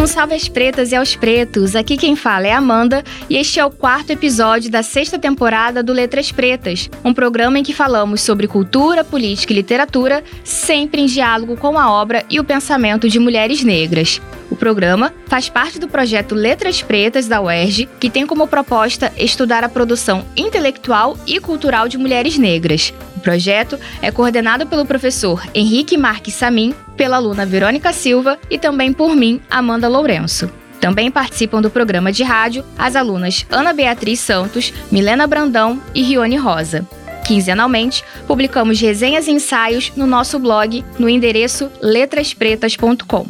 Um salve às pretas e aos pretos. Aqui quem fala é Amanda e este é o quarto episódio da sexta temporada do Letras Pretas, um programa em que falamos sobre cultura, política e literatura, sempre em diálogo com a obra e o pensamento de mulheres negras. O programa faz parte do projeto Letras Pretas da UERJ, que tem como proposta estudar a produção intelectual e cultural de mulheres negras. O projeto é coordenado pelo professor Henrique Marques Samin, pela aluna Verônica Silva e também por mim, Amanda Lourenço. Também participam do programa de rádio as alunas Ana Beatriz Santos, Milena Brandão e Rione Rosa. Quinzenalmente, publicamos resenhas e ensaios no nosso blog no endereço letraspretas.com.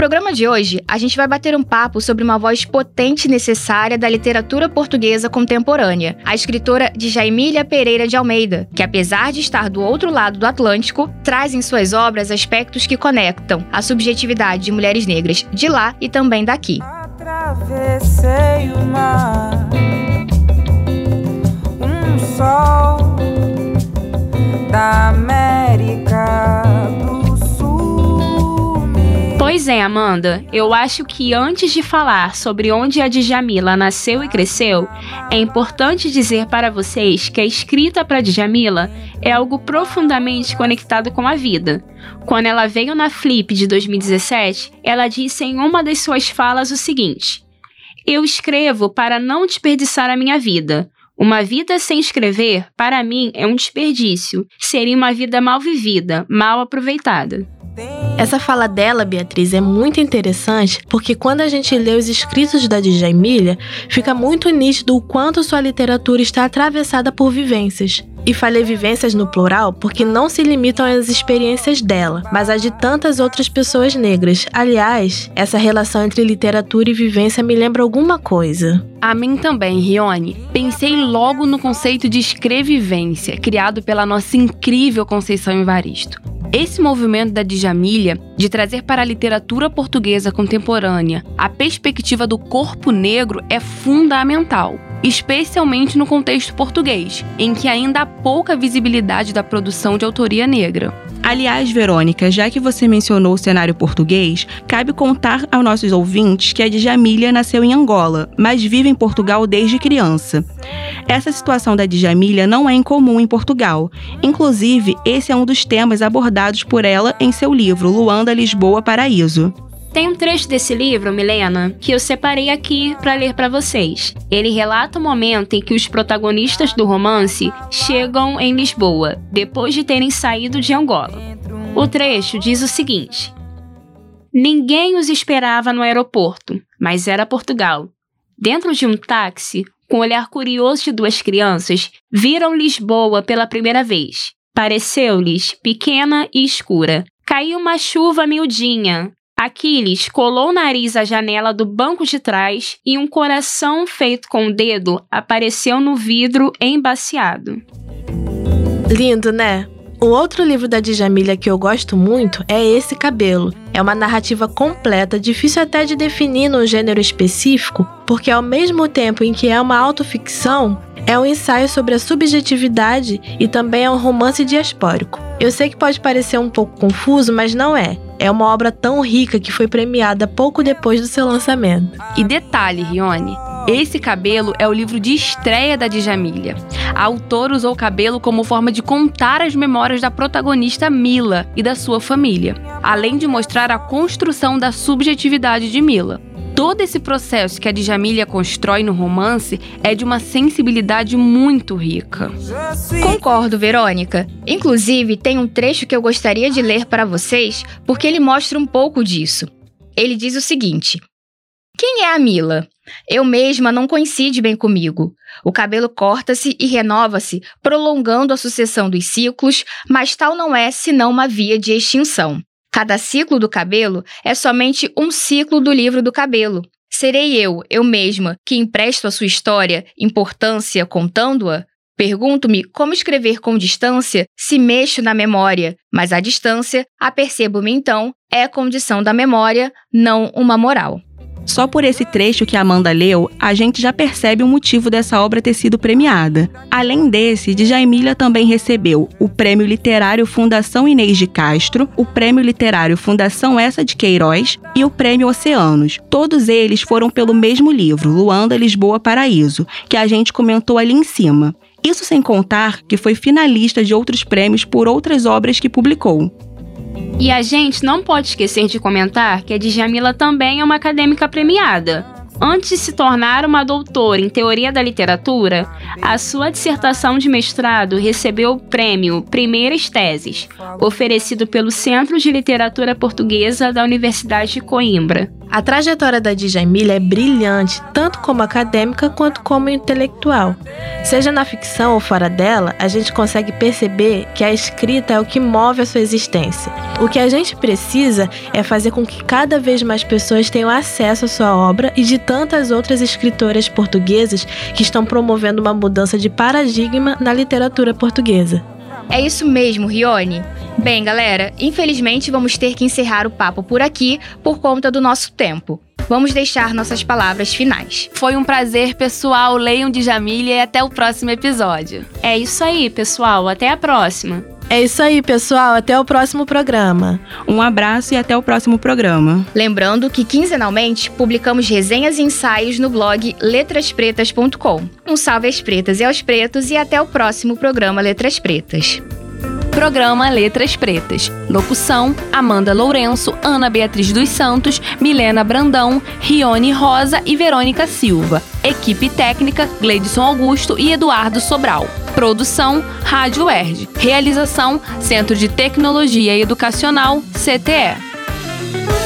Programa de hoje, a gente vai bater um papo sobre uma voz potente e necessária da literatura portuguesa contemporânea, a escritora Djaimília Pereira de Almeida, que apesar de estar do outro lado do Atlântico, traz em suas obras aspectos que conectam a subjetividade de mulheres negras de lá e também daqui. Atravessei o mar, um sol da América Pois é, Amanda. Eu acho que antes de falar sobre onde a Djamila nasceu e cresceu, é importante dizer para vocês que a escrita para Djamila é algo profundamente conectado com a vida. Quando ela veio na Flip de 2017, ela disse em uma das suas falas o seguinte: Eu escrevo para não desperdiçar a minha vida. Uma vida sem escrever, para mim, é um desperdício. Seria uma vida mal vivida, mal aproveitada. Essa fala dela, Beatriz, é muito interessante porque quando a gente lê os escritos da Djamília, fica muito nítido o quanto sua literatura está atravessada por vivências. E falei vivências no plural porque não se limitam às experiências dela, mas às de tantas outras pessoas negras. Aliás, essa relação entre literatura e vivência me lembra alguma coisa. A mim também, Rione. Pensei logo no conceito de escrevivência, criado pela nossa incrível Conceição Evaristo. Esse movimento da Djamília de trazer para a literatura portuguesa contemporânea a perspectiva do corpo negro é fundamental, especialmente no contexto português, em que ainda há pouca visibilidade da produção de autoria negra. Aliás, Verônica, já que você mencionou o cenário português, cabe contar aos nossos ouvintes que a Djamília nasceu em Angola, mas vive em Portugal desde criança. Essa situação da Djamília não é incomum em Portugal. Inclusive, esse é um dos temas abordados por ela em seu livro Luanda, Lisboa, Paraíso. Tem um trecho desse livro, Milena, que eu separei aqui para ler para vocês. Ele relata o momento em que os protagonistas do romance chegam em Lisboa, depois de terem saído de Angola. O trecho diz o seguinte: Ninguém os esperava no aeroporto, mas era Portugal. Dentro de um táxi, com o olhar curioso de duas crianças, viram Lisboa pela primeira vez. Pareceu-lhes pequena e escura. Caiu uma chuva miudinha, Aquiles colou o nariz à janela do banco de trás e um coração feito com o dedo apareceu no vidro embaciado. Lindo, né? Um outro livro da Djamília que eu gosto muito é Esse Cabelo. É uma narrativa completa, difícil até de definir num gênero específico, porque ao mesmo tempo em que é uma autoficção, é um ensaio sobre a subjetividade e também é um romance diaspórico. Eu sei que pode parecer um pouco confuso, mas não é é uma obra tão rica que foi premiada pouco depois do seu lançamento. E detalhe, Rione, esse cabelo é o livro de estreia da Djamília. A autora usou o cabelo como forma de contar as memórias da protagonista Mila e da sua família, além de mostrar a construção da subjetividade de Mila. Todo esse processo que a Djamília constrói no romance é de uma sensibilidade muito rica. Concordo, Verônica. Inclusive, tem um trecho que eu gostaria de ler para vocês, porque ele mostra um pouco disso. Ele diz o seguinte: Quem é a Mila? Eu mesma não coincide bem comigo. O cabelo corta-se e renova-se, prolongando a sucessão dos ciclos, mas tal não é senão uma via de extinção. Cada ciclo do cabelo é somente um ciclo do livro do cabelo. Serei eu, eu mesma, que empresto a sua história importância contando-a? Pergunto-me como escrever com distância se mexo na memória, mas a distância, apercebo-me então, é condição da memória, não uma moral. Só por esse trecho que Amanda leu, a gente já percebe o motivo dessa obra ter sido premiada. Além desse, Djamila também recebeu o Prêmio Literário Fundação Inês de Castro, o Prêmio Literário Fundação Essa de Queiroz e o Prêmio Oceanos. Todos eles foram pelo mesmo livro, Luanda, Lisboa, Paraíso, que a gente comentou ali em cima. Isso sem contar que foi finalista de outros prêmios por outras obras que publicou. E a gente não pode esquecer de comentar que a Djamila também é uma acadêmica premiada. Antes de se tornar uma doutora em teoria da literatura, a sua dissertação de mestrado recebeu o prêmio Primeiras Teses, oferecido pelo Centro de Literatura Portuguesa da Universidade de Coimbra. A trajetória da Djamila é brilhante, tanto como acadêmica quanto como intelectual. Seja na ficção ou fora dela, a gente consegue perceber que a escrita é o que move a sua existência. O que a gente precisa é fazer com que cada vez mais pessoas tenham acesso à sua obra e de tantas outras escritoras portuguesas que estão promovendo uma mudança de paradigma na literatura portuguesa. É isso mesmo, Rione. Bem, galera, infelizmente vamos ter que encerrar o papo por aqui por conta do nosso tempo. Vamos deixar nossas palavras finais. Foi um prazer, pessoal. Leiam de Jamília e até o próximo episódio. É isso aí, pessoal. Até a próxima. É isso aí, pessoal. Até o próximo programa. Um abraço e até o próximo programa. Lembrando que quinzenalmente publicamos resenhas e ensaios no blog letraspretas.com. Um salve às pretas e aos pretos e até o próximo programa Letras Pretas. Programa Letras Pretas. Locução: Amanda Lourenço, Ana Beatriz dos Santos, Milena Brandão, Rione Rosa e Verônica Silva. Equipe técnica: Gleidson Augusto e Eduardo Sobral. Produção: Rádio Erd. Realização: Centro de Tecnologia Educacional, CTE.